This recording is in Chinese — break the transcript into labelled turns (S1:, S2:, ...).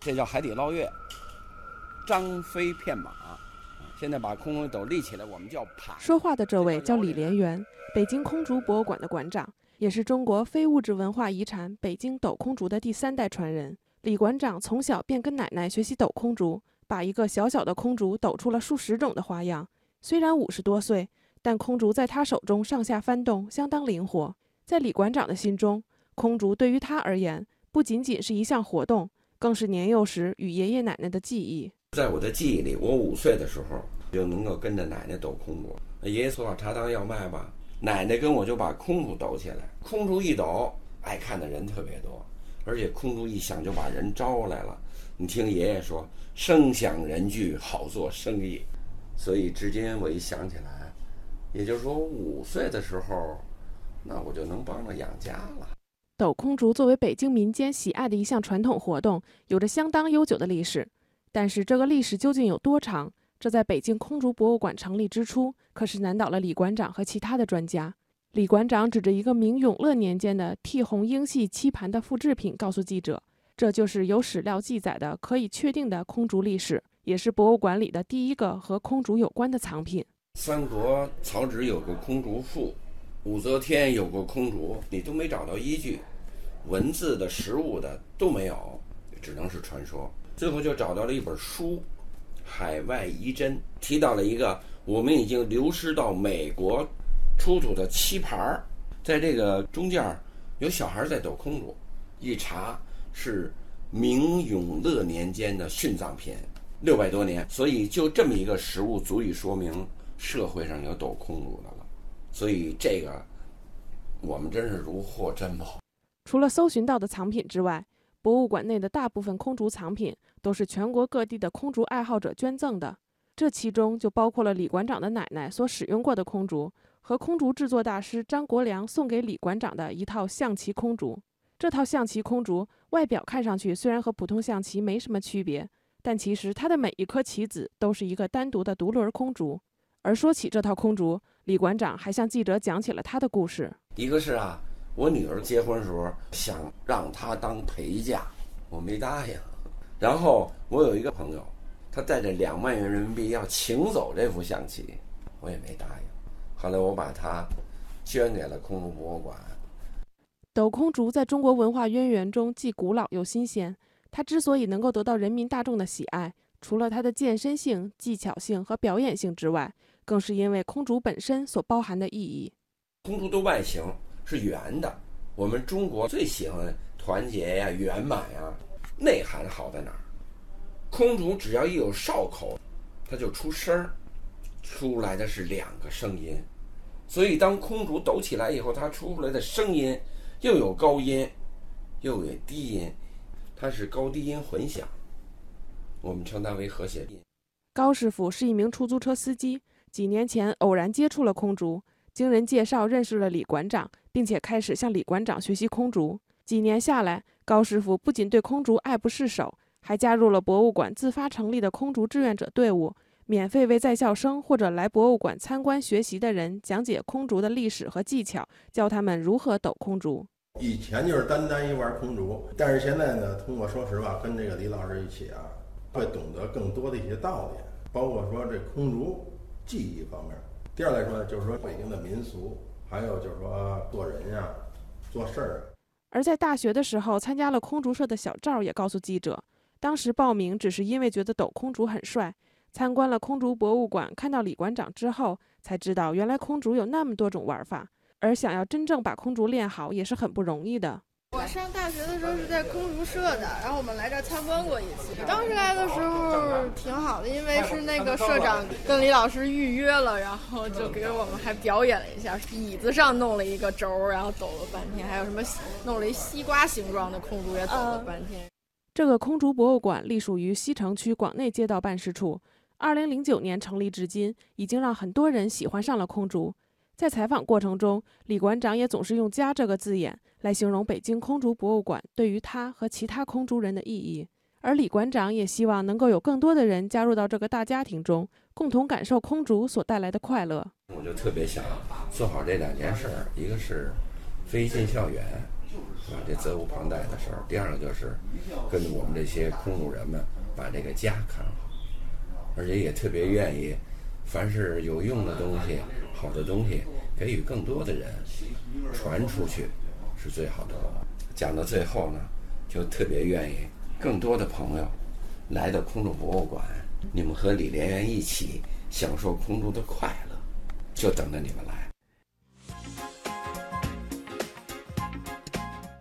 S1: 这叫海底捞月，张飞骗马。现在把空中斗立起来，我们叫盘。
S2: 说话的这位叫李连元，北京空竹博物馆的馆长，也是中国非物质文化遗产北京斗空竹的第三代传人。李馆长从小便跟奶奶学习斗空竹，把一个小小的空竹抖出了数十种的花样。虽然五十多岁，但空竹在他手中上下翻动，相当灵活。在李馆长的心中，空竹对于他而言，不仅仅是一项活动，更是年幼时与爷爷奶奶的记忆。
S1: 在我的记忆里，我五岁的时候就能够跟着奶奶抖空竹。爷爷说茶汤要卖吧，奶奶跟我就把空竹抖起来。空竹一抖，爱看的人特别多，而且空竹一响就把人招来了。你听爷爷说，声响人聚，好做生意。所以至今我一想起来，也就是说五岁的时候，那我就能帮着养家了。
S2: 斗空竹作为北京民间喜爱的一项传统活动，有着相当悠久的历史。但是这个历史究竟有多长？这在北京空竹博物馆成立之初，可是难倒了李馆长和其他的专家。李馆长指着一个明永乐年间的替红英系漆盘的复制品，告诉记者：“这就是有史料记载的可以确定的空竹历史，也是博物馆里的第一个和空竹有关的藏品。”
S1: 三国曹植有个空竹赋，武则天有过空竹，你都没找到依据，文字的、实物的都没有，只能是传说。最后就找到了一本书，《海外遗珍》，提到了一个我们已经流失到美国出土的漆盘儿，在这个中间有小孩在抖空竹，一查是明永乐年间的殉葬品，六百多年，所以就这么一个实物足以说明社会上有抖空竹的了，所以这个我们真是如获珍宝。
S2: 除了搜寻到的藏品之外，博物馆内的大部分空竹藏品都是全国各地的空竹爱好者捐赠的，这其中就包括了李馆长的奶奶所使用过的空竹和空竹制作大师张国良送给李馆长的一套象棋空竹。这套象棋空竹外表看上去虽然和普通象棋没什么区别，但其实它的每一颗棋子都是一个单独的独轮空竹。而说起这套空竹，李馆长还向记者讲起了他的故事。
S1: 一个是啊。我女儿结婚时候想让她当陪嫁，我没答应。然后我有一个朋友，他带着两万元人民币要请走这副象棋，我也没答应。后来我把它捐给了空中博物馆。
S2: 斗空竹在中国文化渊源中既古老又新鲜。它之所以能够得到人民大众的喜爱，除了它的健身性、技巧性和表演性之外，更是因为空竹本身所包含的意义。
S1: 空竹的外形。是圆的，我们中国最喜欢团结呀、圆满呀，内涵好在哪儿？空竹只要一有哨口，它就出声儿，出来的是两个声音，所以当空竹抖起来以后，它出来的声音又有高音，又有低音，它是高低音混响，我们称它为和谐音。
S2: 高师傅是一名出租车司机，几年前偶然接触了空竹。经人介绍认识了李馆长，并且开始向李馆长学习空竹。几年下来，高师傅不仅对空竹爱不释手，还加入了博物馆自发成立的空竹志愿者队伍，免费为在校生或者来博物馆参观学习的人讲解空竹的历史和技巧，教他们如何抖空竹。
S3: 以前就是单单一玩空竹，但是现在呢，通过说实话跟这个李老师一起啊，会懂得更多的一些道理，包括说这空竹技艺方面。第二来说呢，就是说北京的民俗，还有就是说做人呀、做事儿。
S2: 而在大学的时候，参加了空竹社的小赵也告诉记者，当时报名只是因为觉得抖空竹很帅。参观了空竹博物馆，看到李馆长之后，才知道原来空竹有那么多种玩法，而想要真正把空竹练好也是很不容易的。
S4: 我上大学的时候是在空竹社的，然后我们来这儿参观过一次。当时来的时候挺好的，因为是那个社长跟李老师预约了，然后就给我们还表演了一下，椅子上弄了一个轴，然后抖了半天，还有什么弄了一西瓜形状的空竹也抖了半天。
S2: 这个空竹博物馆隶属于西城区广内街道办事处，二零零九年成立至今，已经让很多人喜欢上了空竹。在采访过程中，李馆长也总是用“家”这个字眼来形容北京空竹博物馆对于他和其他空竹人的意义。而李馆长也希望能够有更多的人加入到这个大家庭中，共同感受空竹所带来的快乐。
S1: 我就特别想做好这两件事儿，一个是飞进校园，是吧？这责无旁贷的事儿。第二个就是跟我们这些空竹人们把这个家看好，而且也特别愿意，凡是有用的东西、好的东西，给予更多的人传出去，是最好的了。讲到最后呢，就特别愿意更多的朋友来到空中博物馆，你们和李连元一起享受空中的快乐，就等着你们来。